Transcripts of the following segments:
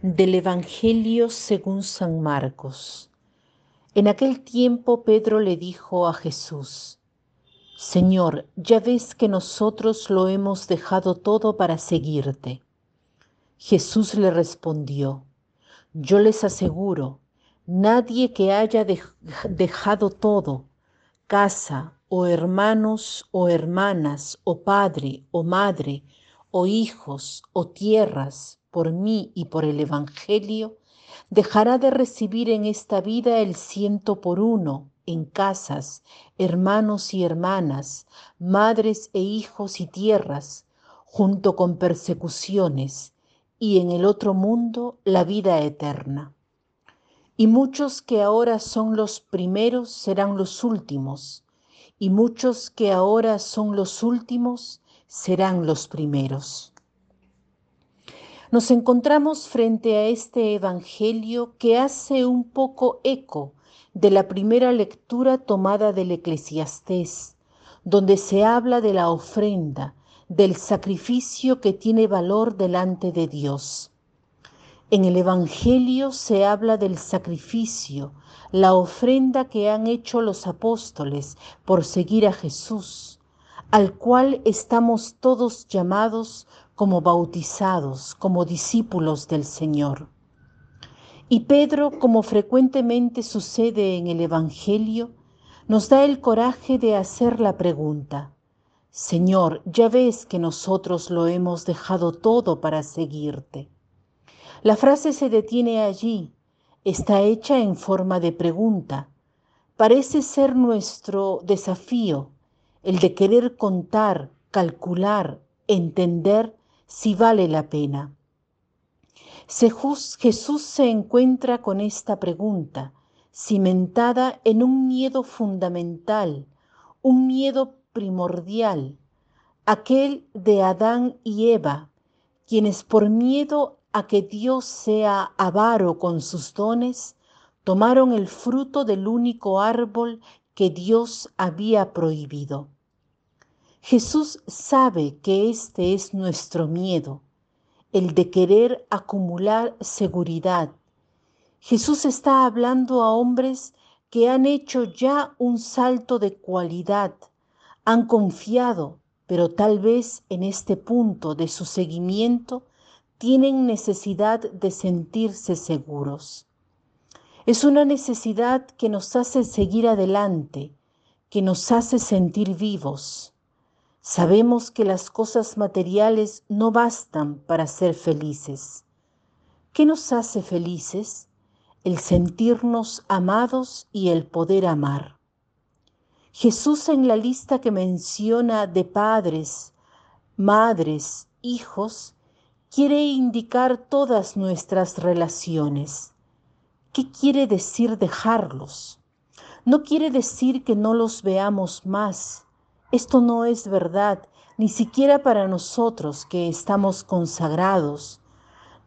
Del Evangelio según San Marcos. En aquel tiempo Pedro le dijo a Jesús, Señor, ya ves que nosotros lo hemos dejado todo para seguirte. Jesús le respondió, Yo les aseguro, nadie que haya dejado todo, casa o hermanos o hermanas o padre o madre o hijos o tierras, por mí y por el Evangelio, dejará de recibir en esta vida el ciento por uno en casas, hermanos y hermanas, madres e hijos y tierras, junto con persecuciones, y en el otro mundo la vida eterna. Y muchos que ahora son los primeros serán los últimos, y muchos que ahora son los últimos serán los primeros. Nos encontramos frente a este Evangelio que hace un poco eco de la primera lectura tomada del Eclesiastés, donde se habla de la ofrenda, del sacrificio que tiene valor delante de Dios. En el Evangelio se habla del sacrificio, la ofrenda que han hecho los apóstoles por seguir a Jesús, al cual estamos todos llamados como bautizados, como discípulos del Señor. Y Pedro, como frecuentemente sucede en el Evangelio, nos da el coraje de hacer la pregunta, Señor, ya ves que nosotros lo hemos dejado todo para seguirte. La frase se detiene allí, está hecha en forma de pregunta. Parece ser nuestro desafío, el de querer contar, calcular, entender si vale la pena. Jesús se encuentra con esta pregunta, cimentada en un miedo fundamental, un miedo primordial, aquel de Adán y Eva, quienes por miedo a que Dios sea avaro con sus dones, tomaron el fruto del único árbol que Dios había prohibido. Jesús sabe que este es nuestro miedo, el de querer acumular seguridad. Jesús está hablando a hombres que han hecho ya un salto de cualidad, han confiado, pero tal vez en este punto de su seguimiento tienen necesidad de sentirse seguros. Es una necesidad que nos hace seguir adelante, que nos hace sentir vivos. Sabemos que las cosas materiales no bastan para ser felices. ¿Qué nos hace felices? El sentirnos amados y el poder amar. Jesús en la lista que menciona de padres, madres, hijos, quiere indicar todas nuestras relaciones. ¿Qué quiere decir dejarlos? No quiere decir que no los veamos más, esto no es verdad, ni siquiera para nosotros que estamos consagrados,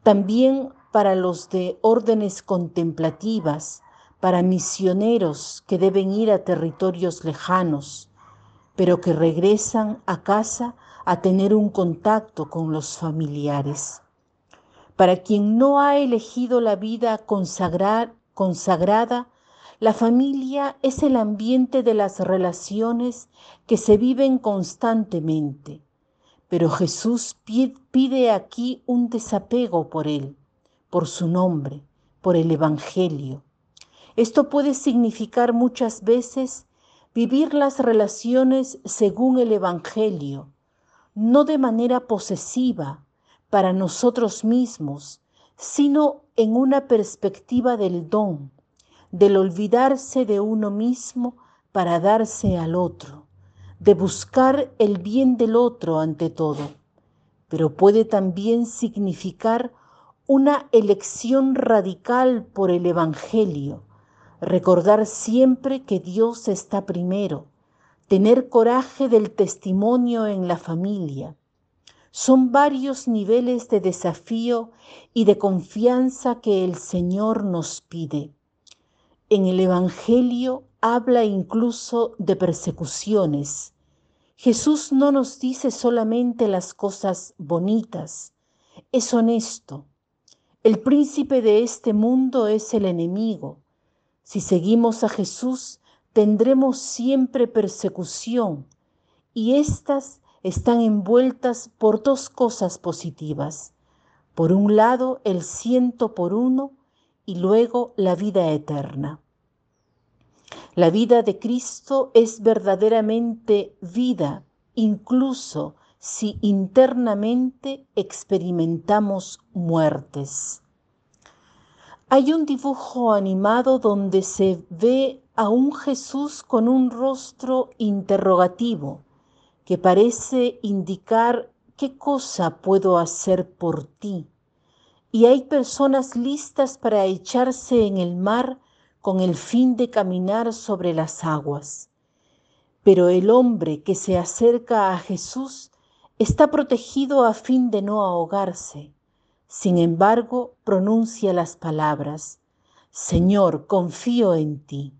también para los de órdenes contemplativas, para misioneros que deben ir a territorios lejanos, pero que regresan a casa a tener un contacto con los familiares. Para quien no ha elegido la vida consagrada, la familia es el ambiente de las relaciones que se viven constantemente, pero Jesús pide aquí un desapego por Él, por su nombre, por el Evangelio. Esto puede significar muchas veces vivir las relaciones según el Evangelio, no de manera posesiva para nosotros mismos, sino en una perspectiva del don, del olvidarse de uno mismo para darse al otro, de buscar el bien del otro ante todo, pero puede también significar una elección radical por el Evangelio, recordar siempre que Dios está primero, tener coraje del testimonio en la familia. Son varios niveles de desafío y de confianza que el Señor nos pide. En el Evangelio habla incluso de persecuciones. Jesús no nos dice solamente las cosas bonitas, es honesto. El príncipe de este mundo es el enemigo. Si seguimos a Jesús, tendremos siempre persecución y éstas están envueltas por dos cosas positivas. Por un lado, el ciento por uno y luego la vida eterna. La vida de Cristo es verdaderamente vida, incluso si internamente experimentamos muertes. Hay un dibujo animado donde se ve a un Jesús con un rostro interrogativo que parece indicar qué cosa puedo hacer por ti. Y hay personas listas para echarse en el mar con el fin de caminar sobre las aguas. Pero el hombre que se acerca a Jesús Está protegido a fin de no ahogarse. Sin embargo, pronuncia las palabras, Señor, confío en ti.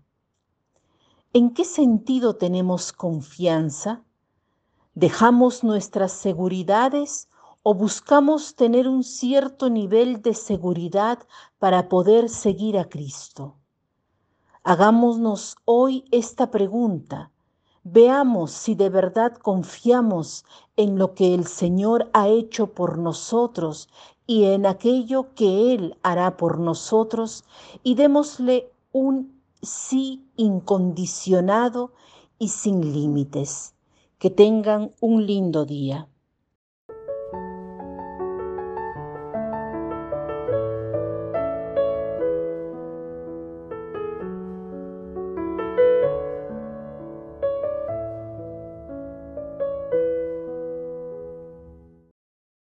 ¿En qué sentido tenemos confianza? ¿Dejamos nuestras seguridades o buscamos tener un cierto nivel de seguridad para poder seguir a Cristo? Hagámonos hoy esta pregunta Veamos si de verdad confiamos en lo que el Señor ha hecho por nosotros y en aquello que Él hará por nosotros y démosle un sí incondicionado y sin límites. Que tengan un lindo día.